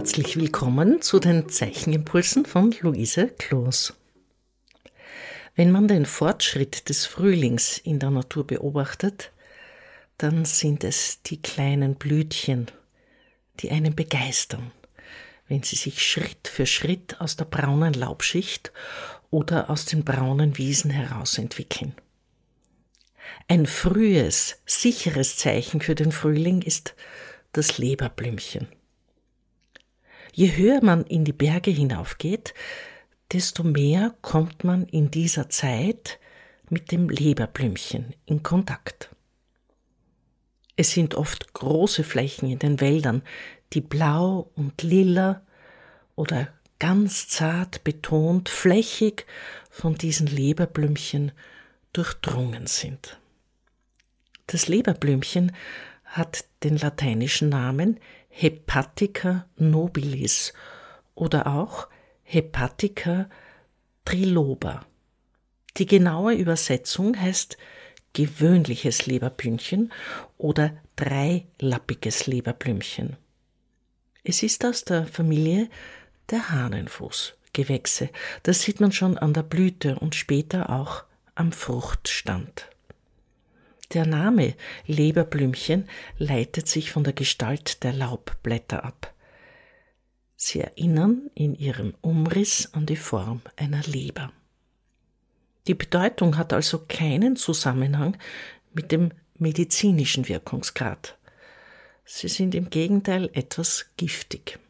Herzlich willkommen zu den Zeichenimpulsen von Luise Kloos. Wenn man den Fortschritt des Frühlings in der Natur beobachtet, dann sind es die kleinen Blütchen, die einen begeistern, wenn sie sich Schritt für Schritt aus der braunen Laubschicht oder aus den braunen Wiesen heraus entwickeln. Ein frühes, sicheres Zeichen für den Frühling ist das Leberblümchen. Je höher man in die Berge hinaufgeht, desto mehr kommt man in dieser Zeit mit dem Leberblümchen in Kontakt. Es sind oft große Flächen in den Wäldern, die blau und lila oder ganz zart betont flächig von diesen Leberblümchen durchdrungen sind. Das Leberblümchen hat den lateinischen Namen Hepatica nobilis oder auch Hepatica triloba. Die genaue Übersetzung heißt gewöhnliches Leberblümchen oder dreilappiges Leberblümchen. Es ist aus der Familie der Hahnenfußgewächse. Das sieht man schon an der Blüte und später auch am Fruchtstand. Der Name Leberblümchen leitet sich von der Gestalt der Laubblätter ab. Sie erinnern in ihrem Umriss an die Form einer Leber. Die Bedeutung hat also keinen Zusammenhang mit dem medizinischen Wirkungsgrad. Sie sind im Gegenteil etwas giftig.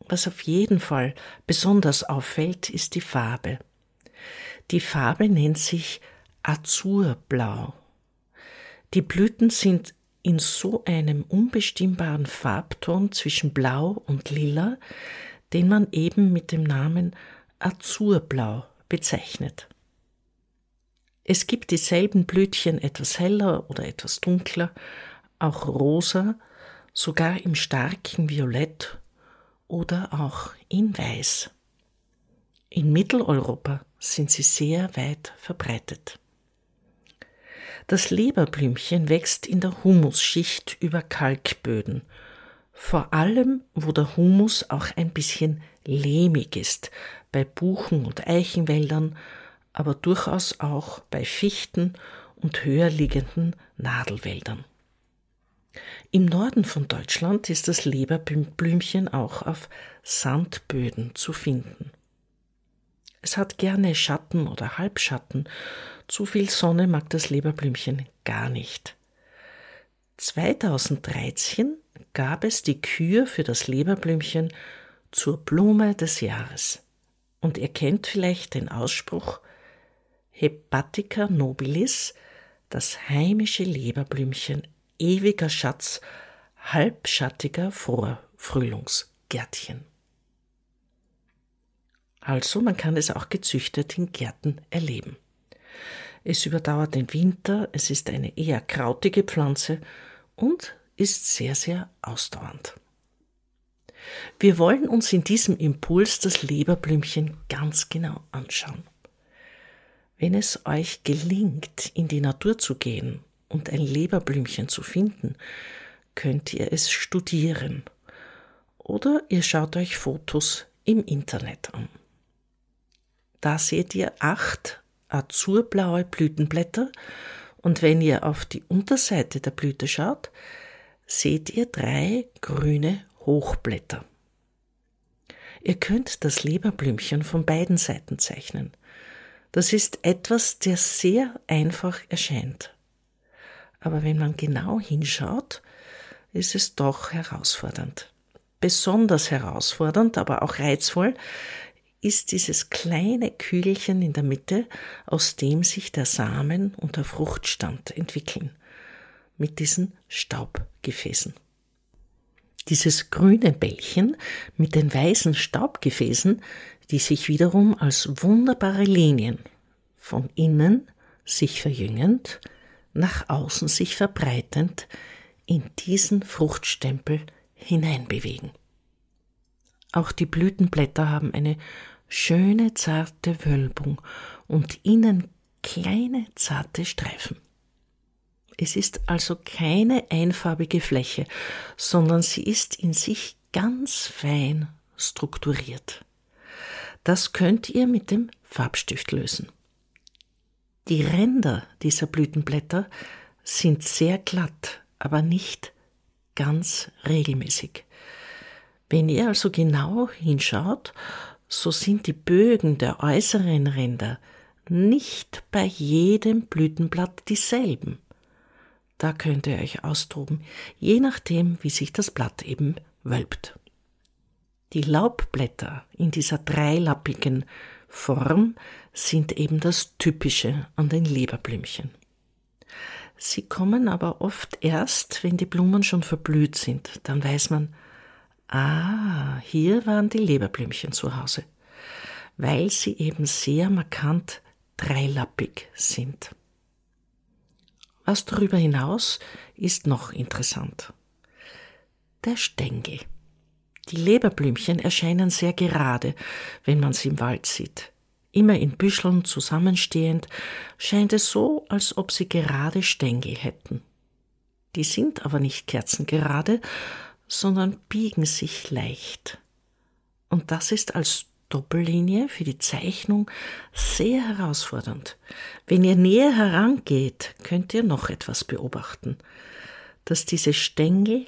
Was auf jeden Fall besonders auffällt, ist die Farbe. Die Farbe nennt sich Azurblau die Blüten sind in so einem unbestimmbaren Farbton zwischen Blau und Lila, den man eben mit dem Namen Azurblau bezeichnet. Es gibt dieselben Blütchen etwas heller oder etwas dunkler, auch rosa, sogar im starken Violett oder auch in Weiß. In Mitteleuropa sind sie sehr weit verbreitet. Das Leberblümchen wächst in der Humusschicht über Kalkböden, vor allem wo der Humus auch ein bisschen lehmig ist, bei Buchen und Eichenwäldern, aber durchaus auch bei Fichten und höher liegenden Nadelwäldern. Im Norden von Deutschland ist das Leberblümchen auch auf Sandböden zu finden. Es hat gerne Schatten oder Halbschatten. Zu viel Sonne mag das Leberblümchen gar nicht. 2013 gab es die Kür für das Leberblümchen zur Blume des Jahres. Und ihr kennt vielleicht den Ausspruch Hepatica nobilis, das heimische Leberblümchen, ewiger Schatz halbschattiger Vorfrühlingsgärtchen. Also man kann es auch gezüchtet in Gärten erleben. Es überdauert den Winter, es ist eine eher krautige Pflanze und ist sehr, sehr ausdauernd. Wir wollen uns in diesem Impuls das Leberblümchen ganz genau anschauen. Wenn es euch gelingt, in die Natur zu gehen und ein Leberblümchen zu finden, könnt ihr es studieren oder ihr schaut euch Fotos im Internet an. Da seht ihr acht azurblaue Blütenblätter und wenn ihr auf die Unterseite der Blüte schaut, seht ihr drei grüne Hochblätter. Ihr könnt das Leberblümchen von beiden Seiten zeichnen. Das ist etwas, der sehr einfach erscheint. Aber wenn man genau hinschaut, ist es doch herausfordernd. Besonders herausfordernd, aber auch reizvoll ist dieses kleine Kügelchen in der Mitte, aus dem sich der Samen und der Fruchtstand entwickeln, mit diesen Staubgefäßen. Dieses grüne Bällchen mit den weißen Staubgefäßen, die sich wiederum als wunderbare Linien von innen sich verjüngend, nach außen sich verbreitend in diesen Fruchtstempel hineinbewegen. Auch die Blütenblätter haben eine schöne zarte Wölbung und innen kleine zarte Streifen. Es ist also keine einfarbige Fläche, sondern sie ist in sich ganz fein strukturiert. Das könnt ihr mit dem Farbstift lösen. Die Ränder dieser Blütenblätter sind sehr glatt, aber nicht ganz regelmäßig. Wenn ihr also genau hinschaut, so sind die Bögen der äußeren Ränder nicht bei jedem Blütenblatt dieselben. Da könnt ihr euch austoben, je nachdem, wie sich das Blatt eben wölbt. Die Laubblätter in dieser dreilappigen Form sind eben das Typische an den Leberblümchen. Sie kommen aber oft erst, wenn die Blumen schon verblüht sind. Dann weiß man, ah, hier waren die Leberblümchen zu Hause, weil sie eben sehr markant dreilappig sind. Was darüber hinaus ist noch interessant. Der Stängel. Die Leberblümchen erscheinen sehr gerade, wenn man sie im Wald sieht. Immer in Büscheln zusammenstehend, scheint es so, als ob sie gerade Stängel hätten. Die sind aber nicht kerzengerade, sondern biegen sich leicht. Und das ist als Doppellinie für die Zeichnung sehr herausfordernd. Wenn ihr näher herangeht, könnt ihr noch etwas beobachten, dass diese Stängel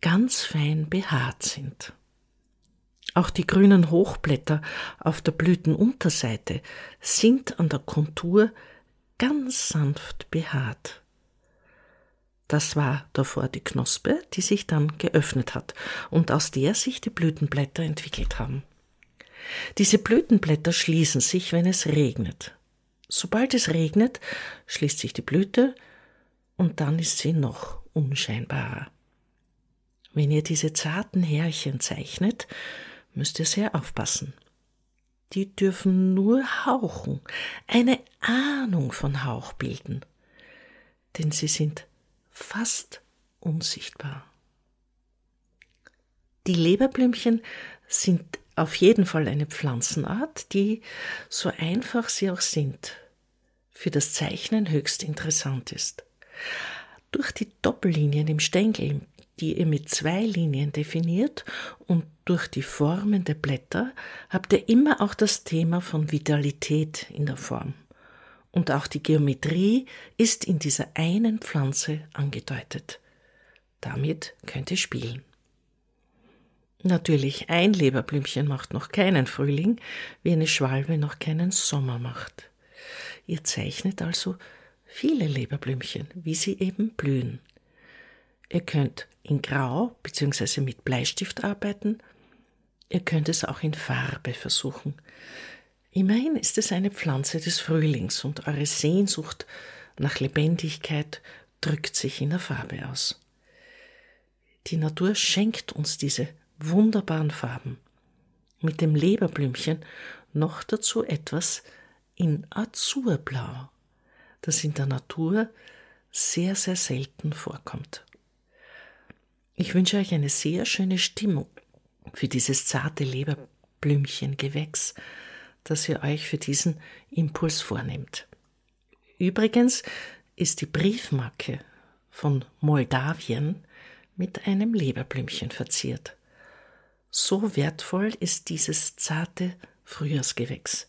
ganz fein behaart sind. Auch die grünen Hochblätter auf der Blütenunterseite sind an der Kontur ganz sanft behaart. Das war davor die Knospe, die sich dann geöffnet hat und aus der sich die Blütenblätter entwickelt haben. Diese Blütenblätter schließen sich, wenn es regnet. Sobald es regnet, schließt sich die Blüte und dann ist sie noch unscheinbarer. Wenn ihr diese zarten Härchen zeichnet, müsst ihr sehr aufpassen. Die dürfen nur hauchen, eine Ahnung von Hauch bilden, denn sie sind fast unsichtbar. Die Leberblümchen sind auf jeden Fall eine Pflanzenart, die, so einfach sie auch sind, für das Zeichnen höchst interessant ist. Durch die Doppellinien im Stängel, die ihr mit zwei Linien definiert und durch die Formen der Blätter habt ihr immer auch das Thema von Vitalität in der Form. Und auch die Geometrie ist in dieser einen Pflanze angedeutet. Damit könnt ihr spielen. Natürlich, ein Leberblümchen macht noch keinen Frühling, wie eine Schwalbe noch keinen Sommer macht. Ihr zeichnet also viele Leberblümchen, wie sie eben blühen. Ihr könnt in Grau bzw. mit Bleistift arbeiten. Ihr könnt es auch in Farbe versuchen. Immerhin ist es eine Pflanze des Frühlings und eure Sehnsucht nach Lebendigkeit drückt sich in der Farbe aus. Die Natur schenkt uns diese wunderbaren Farben. Mit dem Leberblümchen noch dazu etwas in Azurblau, das in der Natur sehr, sehr selten vorkommt. Ich wünsche euch eine sehr schöne Stimmung für dieses zarte Leberblümchengewächs, das ihr euch für diesen Impuls vornehmt. Übrigens ist die Briefmarke von Moldawien mit einem Leberblümchen verziert. So wertvoll ist dieses zarte Frühjahrsgewächs.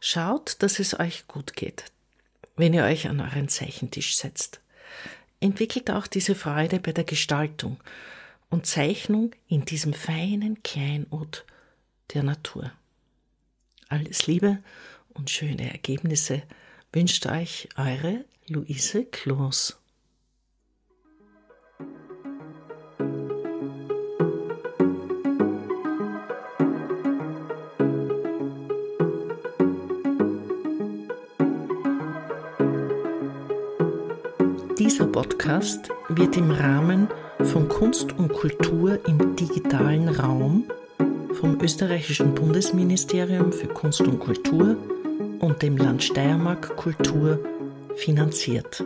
Schaut, dass es euch gut geht, wenn ihr euch an euren Zeichentisch setzt. Entwickelt auch diese Freude bei der Gestaltung und Zeichnung in diesem feinen Kleinod der Natur. Alles Liebe und schöne Ergebnisse wünscht euch eure Luise Kloos. Dieser Podcast wird im Rahmen von Kunst und Kultur im digitalen Raum vom österreichischen Bundesministerium für Kunst und Kultur und dem Land Steiermark Kultur finanziert.